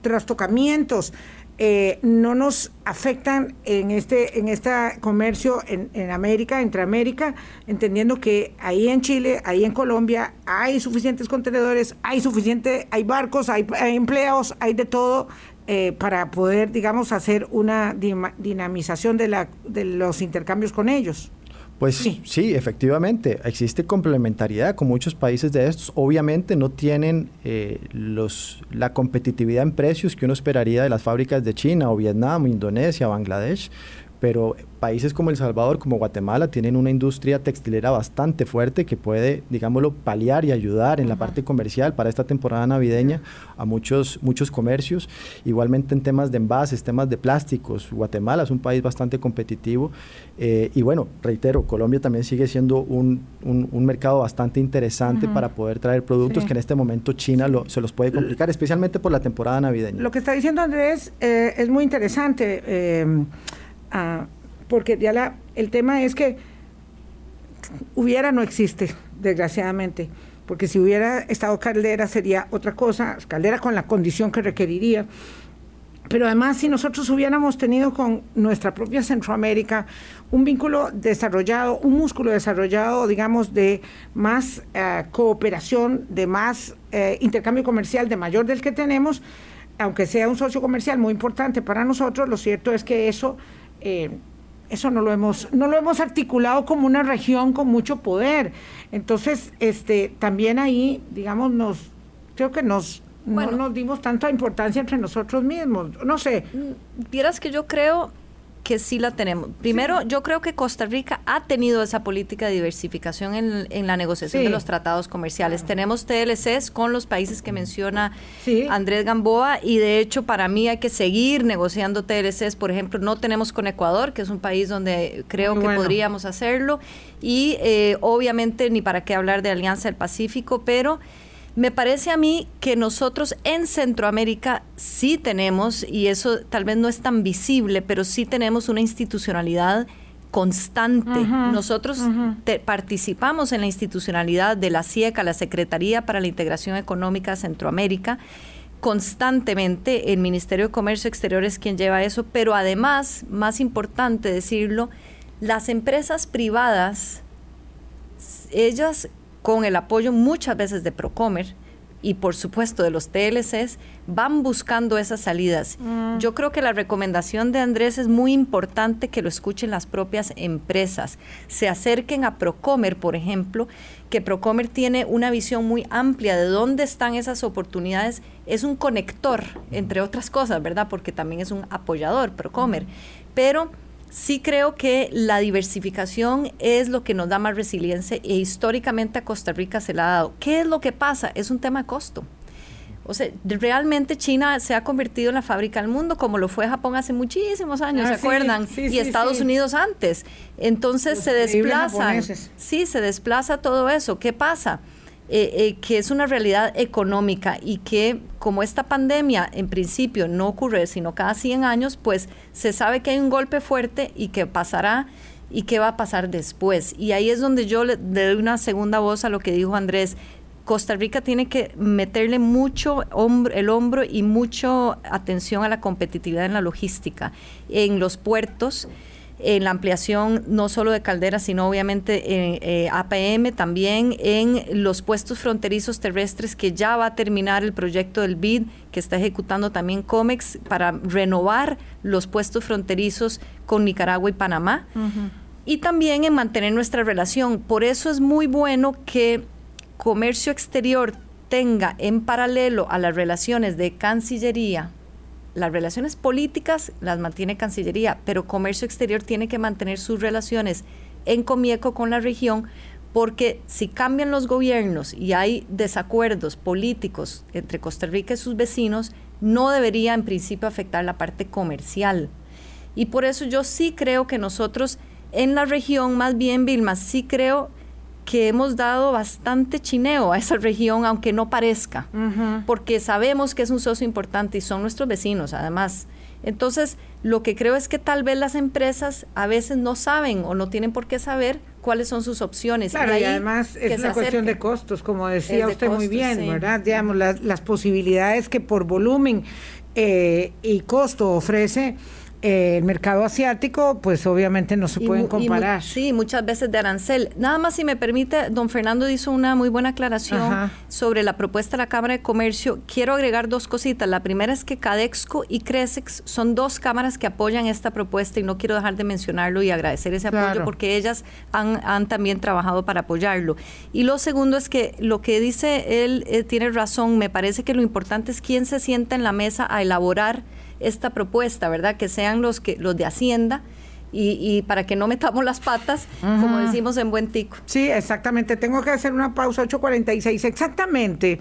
trastocamientos eh, no nos afectan en este en este comercio en, en, América, entre América, entendiendo que ahí en Chile, ahí en Colombia hay suficientes contenedores, hay suficiente, hay barcos, hay, hay empleos, hay de todo eh, para poder, digamos, hacer una dinamización de, la, de los intercambios con ellos. Pues sí. efectivamente, existe complementariedad con muchos países de estos. Obviamente no tienen eh, los, la competitividad en precios que uno esperaría de las fábricas de China o Vietnam, Indonesia, Bangladesh, pero países como El Salvador, como Guatemala, tienen una industria textilera bastante fuerte que puede, digámoslo, paliar y ayudar en la parte comercial para esta temporada navideña a muchos, muchos comercios. Igualmente en temas de envases, temas de plásticos, Guatemala es un país bastante competitivo. Eh, y bueno, reitero, Colombia también sigue siendo un, un, mercado bastante interesante para poder traer productos que en este momento China lo, se los puede complicar, especialmente por la temporada navideña. Lo que está diciendo Andrés eh, es muy interesante. Eh, porque ya la, el tema es que hubiera no existe, desgraciadamente, porque si hubiera estado Caldera sería otra cosa, Caldera con la condición que requeriría. Pero además, si nosotros hubiéramos tenido con nuestra propia Centroamérica un vínculo desarrollado, un músculo desarrollado, digamos, de más eh, cooperación, de más eh, intercambio comercial, de mayor del que tenemos, aunque sea un socio comercial muy importante para nosotros, lo cierto es que eso eh, eso no lo hemos no lo hemos articulado como una región con mucho poder. Entonces este también ahí digamos nos creo que nos no nos dimos tanta importancia entre nosotros mismos. No sé. Mm, vieras que yo creo que sí la tenemos. Primero, yo creo que Costa Rica ha tenido esa política de diversificación en, la negociación de los tratados comerciales. Tenemos TLCs con los países que menciona Andrés Gamboa y de hecho para mí hay que seguir negociando TLCs. Por ejemplo, no tenemos con Ecuador, que es un país donde creo que podríamos hacerlo. Y eh, obviamente ni para qué hablar de Alianza del Pacífico, pero... Me parece a mí que nosotros en Centroamérica sí tenemos, y eso tal vez no es tan visible, pero sí tenemos una institucionalidad constante. Nosotros participamos en la institucionalidad de la CIECA, la Secretaría para la Integración Económica Centroamérica, constantemente. El Ministerio de Comercio Exterior es quien lleva eso, pero además, más importante decirlo, las empresas privadas, ellas con el apoyo muchas veces de Procomer y por supuesto de los TLCs, van buscando esas salidas. Mm. Yo creo que la recomendación de Andrés es muy importante que lo escuchen las propias empresas. Se acerquen a Procomer, por ejemplo, que Procomer tiene una visión muy amplia de dónde están esas oportunidades. Es un conector, entre otras cosas, ¿verdad? Porque también es un apoyador, Procomer. Pero Sí creo que la diversificación es lo que nos da más resiliencia e históricamente a Costa Rica se la ha dado. ¿Qué es lo que pasa? Es un tema de costo. O sea, realmente China se ha convertido en la fábrica del mundo, como lo fue Japón hace muchísimos años, ¿se ah, acuerdan? y Estados Unidos antes. Entonces se desplaza. Sí, se desplaza todo eso. ¿Qué pasa? Eh, eh, que es una realidad económica y que como esta pandemia en principio no ocurre sino cada 100 años, pues se sabe que hay un golpe fuerte y que pasará y qué va a pasar después. Y ahí es donde yo le doy una segunda voz a lo que dijo Andrés. Costa Rica tiene que meterle mucho el hombro y mucha atención a la competitividad en la logística, en los puertos en la ampliación no solo de calderas, sino obviamente en eh, APM, también en los puestos fronterizos terrestres que ya va a terminar el proyecto del BID que está ejecutando también COMEX para renovar los puestos fronterizos con Nicaragua y Panamá. Y también en mantener nuestra relación. Por eso es muy bueno que comercio exterior tenga en paralelo a las relaciones de Cancillería, las relaciones políticas las mantiene Cancillería, pero Comercio Exterior tiene que mantener sus relaciones en comieco con la región, porque si cambian los gobiernos y hay desacuerdos políticos entre Costa Rica y sus vecinos, no debería en principio afectar la parte comercial. Y por eso yo sí creo que nosotros en la región, más bien Vilma, sí creo que hemos dado bastante chineo a esa región, aunque no parezca, porque sabemos que es un socio importante y son nuestros vecinos, además. Entonces, lo que creo es que tal vez las empresas a veces no saben o no tienen por qué saber cuáles son sus opciones. Claro, y, además es una cuestión de costos, como decía usted muy bien, ¿verdad? Digamos, las, posibilidades que por volumen eh, y costo ofrece eh, el mercado asiático, pues obviamente no se pueden comparar. sí, muchas veces de arancel. Nada más si me permite, don Fernando hizo una muy buena aclaración sobre la propuesta de la Cámara de Comercio. Quiero agregar dos cositas. La primera es que Cadexco y Cresex son dos cámaras que apoyan esta propuesta y no quiero dejar de mencionarlo y agradecer ese apoyo porque ellas han, han, también trabajado para apoyarlo. Y lo segundo es que lo que dice él eh, tiene razón. Me parece que lo importante es quién se sienta en la mesa a elaborar esta propuesta, ¿verdad? Que sean los, que, los de Hacienda. Y, para que no metamos las patas, como decimos en buen tico. Sí, exactamente. Tengo que hacer una pausa 8.46. Exactamente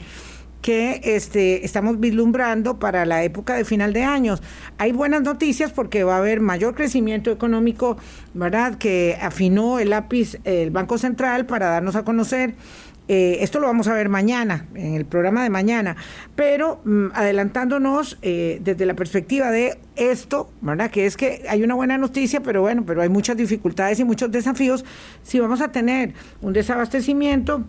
que este, estamos vislumbrando para la época de final de años. Hay buenas noticias porque va a haber mayor crecimiento económico, ¿verdad? Que afinó el lápiz el Banco Central para darnos a conocer eh, esto lo vamos a ver mañana, en el programa de mañana, pero mm, adelantándonos eh, desde la perspectiva de esto, ¿verdad? Que es que hay una buena noticia, pero bueno, pero hay muchas dificultades y muchos desafíos. Si vamos a tener un desabastecimiento,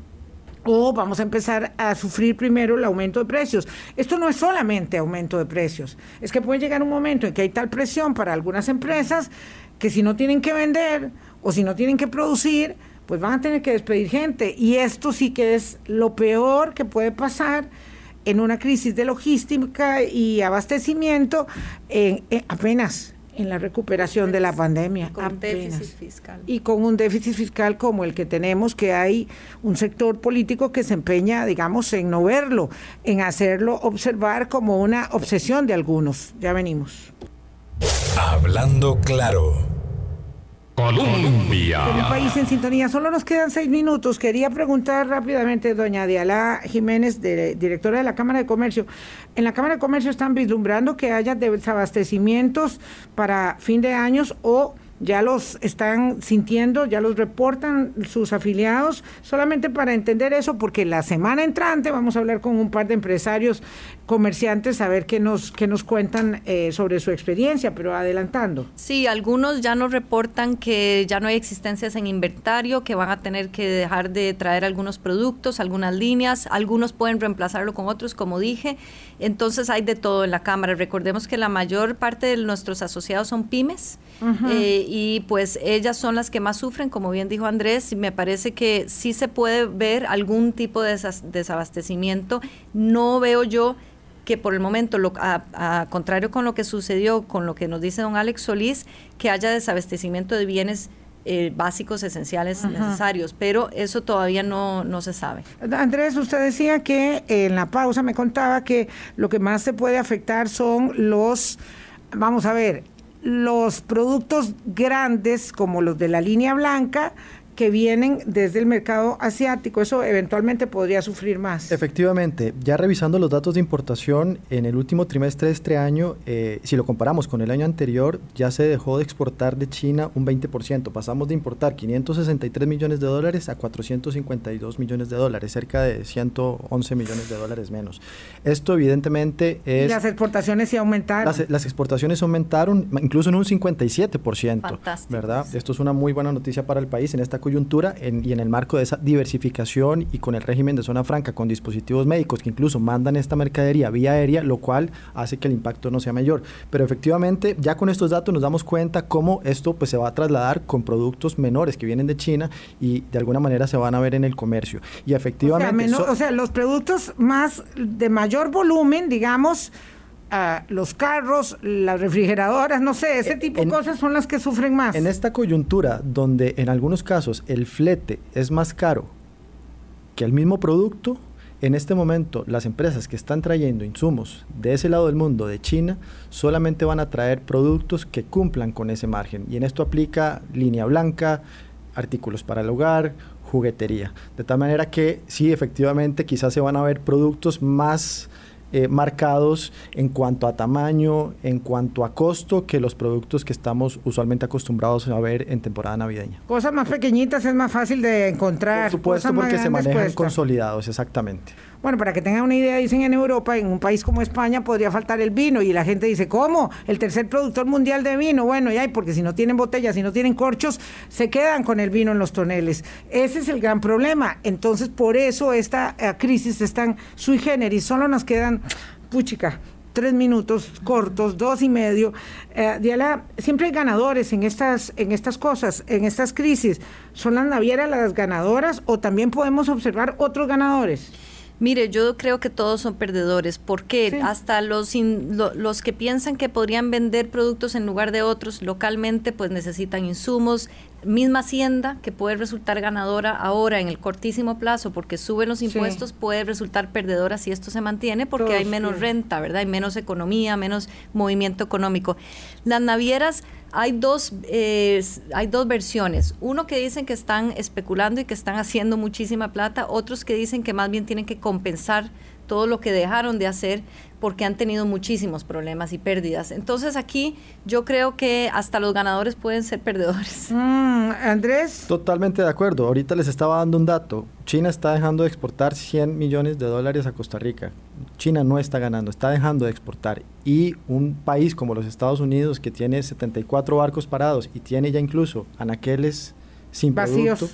o vamos a empezar a sufrir primero el aumento de precios. Esto no es solamente aumento de precios, es que puede llegar un momento en que hay tal presión para algunas empresas que si no tienen que vender o si no tienen que producir, pues van a tener que despedir gente. Y esto sí que es lo peor que puede pasar en una crisis de logística y abastecimiento apenas en la recuperación de la pandemia. Con un déficit fiscal. Y con un déficit fiscal como el que tenemos, que hay un sector político que se empeña, digamos, en no verlo, en hacerlo observar como una obsesión de algunos. Ya venimos. Hablando claro. Colombia. Un país en sintonía. Solo nos quedan seis minutos. Quería preguntar rápidamente, doña Diala Jiménez, directora de la Cámara de Comercio. En la Cámara de Comercio están vislumbrando que haya desabastecimientos para fin de años o ya los están sintiendo, ya los reportan sus afiliados, solamente para entender eso, porque la semana entrante vamos a hablar con un par de empresarios comerciantes a ver qué nos, qué nos cuentan eh, sobre su experiencia, pero adelantando. Sí, algunos ya nos reportan que ya no hay existencias en inventario, que van a tener que dejar de traer algunos productos, algunas líneas, algunos pueden reemplazarlo con otros, como dije, entonces hay de todo en la Cámara. Recordemos que la mayor parte de nuestros asociados son pymes eh, y pues ellas son las que más sufren, como bien dijo Andrés, me parece que sí se puede ver algún tipo de desabastecimiento. No veo yo que por el momento, lo, a, contrario con lo que sucedió, con lo que nos dice don Alex Solís, que haya desabastecimiento de bienes eh, básicos, esenciales, necesarios, pero eso todavía no, no se sabe. Andrés, usted decía que en la pausa me contaba que lo que más se puede afectar son los, vamos a ver, los productos grandes como los de la línea blanca que vienen desde el mercado asiático. Eso eventualmente podría sufrir más. Efectivamente, ya revisando los datos de importación, en el último trimestre de este año, eh, si lo comparamos con el año anterior, ya se dejó de exportar de China un 20%. Pasamos de importar 563 millones de dólares a 452 millones de dólares, cerca de 111 millones de dólares menos. Esto evidentemente es... Y las exportaciones sí aumentaron. Las, exportaciones aumentaron incluso en un 57%, Fantástico. ¿verdad? Esto es una muy buena noticia para el país en esta coyuntura y en el marco de esa diversificación y con el régimen de zona franca, con dispositivos médicos que incluso mandan esta mercadería vía aérea, lo cual hace que el impacto no sea mayor. Pero efectivamente, ya con estos datos nos damos cuenta cómo esto pues, se va a trasladar con productos menores que vienen de China y de alguna manera se van a ver en el comercio. Y efectivamente... O sea, los productos más de mayor volumen, digamos, los carros, las refrigeradoras, no sé, ese tipo de cosas son las que sufren más. En esta coyuntura, donde en algunos casos el flete es más caro que el mismo producto, en este momento las empresas que están trayendo insumos de ese lado del mundo, de China, solamente van a traer productos que cumplan con ese margen. Y en esto aplica línea blanca, artículos para el hogar, juguetería. De tal manera que sí, efectivamente, quizás se van a ver productos más eh, marcados en cuanto a tamaño, en cuanto a costo, que los productos que estamos usualmente acostumbrados a ver en temporada navideña. Cosas más pequeñitas es más fácil de encontrar. Por supuesto, porque se manejan consolidados, exactamente. Bueno, para que tengan una idea, dicen en Europa, en un país como España podría faltar el vino y la gente dice, ¿cómo? El tercer productor mundial de vino. Bueno, ya, porque si no tienen botellas, si no tienen corchos, se quedan con el vino en los toneles. Ese es el gran problema. Entonces, por eso esta eh, crisis es tan sui generis. Solo nos quedan, puchica, tres minutos cortos, dos y medio. Eh, Diala, siempre hay ganadores en estas, en estas cosas, en estas crisis. ¿Son las navieras las ganadoras o también podemos observar otros ganadores? Mire, yo creo que todos son perdedores, porque hasta los, los que piensan que podrían vender productos en lugar de otros localmente, pues necesitan insumos, misma hacienda que puede resultar ganadora ahora en el cortísimo plazo porque suben los impuestos, puede resultar perdedora si esto se mantiene porque hay menos renta, ¿verdad? Hay menos economía, menos movimiento económico. Las navieras hay dos, eh, hay dos versiones. Uno que dicen que están especulando y que están haciendo muchísima plata, otros que dicen que más bien tienen que compensar todo lo que dejaron de hacer porque han tenido muchísimos problemas y pérdidas. Entonces aquí yo creo que hasta los ganadores pueden ser perdedores. Mm, Andrés. Totalmente de acuerdo. Ahorita les estaba dando un dato. China está dejando de exportar 100 millones de dólares a Costa Rica. China no está ganando, está dejando de exportar. Y un país como los Estados Unidos que tiene 74 barcos parados y tiene ya incluso anaqueles sin producto,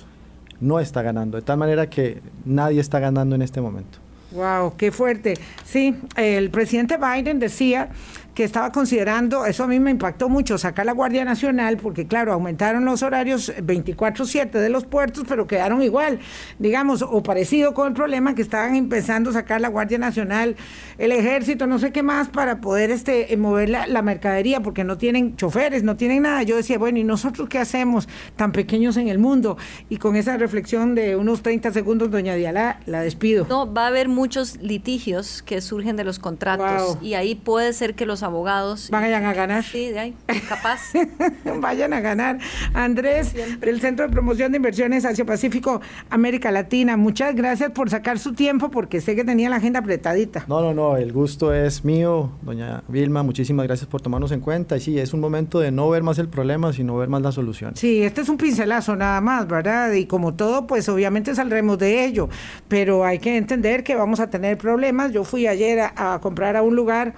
no está ganando. De tal manera que nadie está ganando en este momento. Wow, qué fuerte. Sí, el presidente Biden decía que estaba considerando, eso a mí me impactó mucho, sacar la Guardia Nacional, porque claro, aumentaron los horarios 24/7 de los puertos, pero quedaron igual, digamos, o parecido con el problema que estaban empezando a sacar la Guardia Nacional, el ejército, no sé qué más, para poder este, eh, mover la, mercadería, porque no tienen choferes, no tienen nada. Yo decía, bueno, ¿y nosotros qué hacemos tan pequeños en el mundo? Y con esa reflexión de unos 30 segundos, doña Diala, la despido. No, va a haber muchos litigios que surgen de los contratos y ahí puede ser que los abogados. Vayan a ganar. Sí, de ahí, capaz. Vayan a ganar. Andrés, del Centro de Promoción de Inversiones Asia-Pacífico, América Latina, muchas gracias por sacar su tiempo porque sé que tenía la agenda apretadita. No, no, no, el gusto es mío, doña Vilma, muchísimas gracias por tomarnos en cuenta. Y sí, es un momento de no ver más el problema, sino ver más la solución. Sí, este es un pincelazo nada más, ¿verdad? Y como todo, pues obviamente saldremos de ello, pero hay que entender que vamos a tener problemas. Yo fui ayer a comprar a un lugar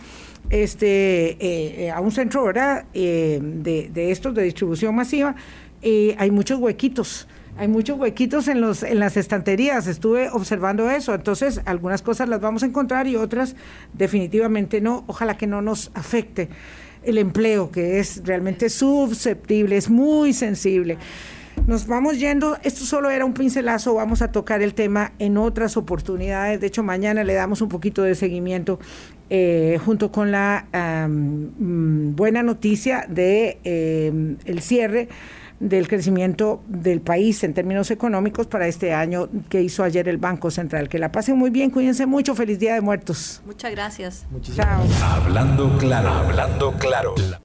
este, eh, eh, a un centro ¿verdad? Eh, de, estos de distribución masiva, hay muchos huequitos. Hay muchos huequitos en, los, en las estanterías, estuve observando eso, entonces algunas cosas las vamos a encontrar y otras definitivamente no, ojalá que no nos afecte el empleo, que es realmente susceptible, es muy sensible. Nos vamos yendo, esto solo era un pincelazo, vamos a tocar el tema en otras oportunidades, de hecho mañana le damos un poquito de seguimiento eh, junto con la mm, buena noticia de eh, el cierre del crecimiento del país en términos económicos para este año que hizo ayer el Banco Central. Que la pasen muy bien, cuídense mucho, feliz Día de Muertos. Muchas gracias. Chao. Hablando claro, hablando claro.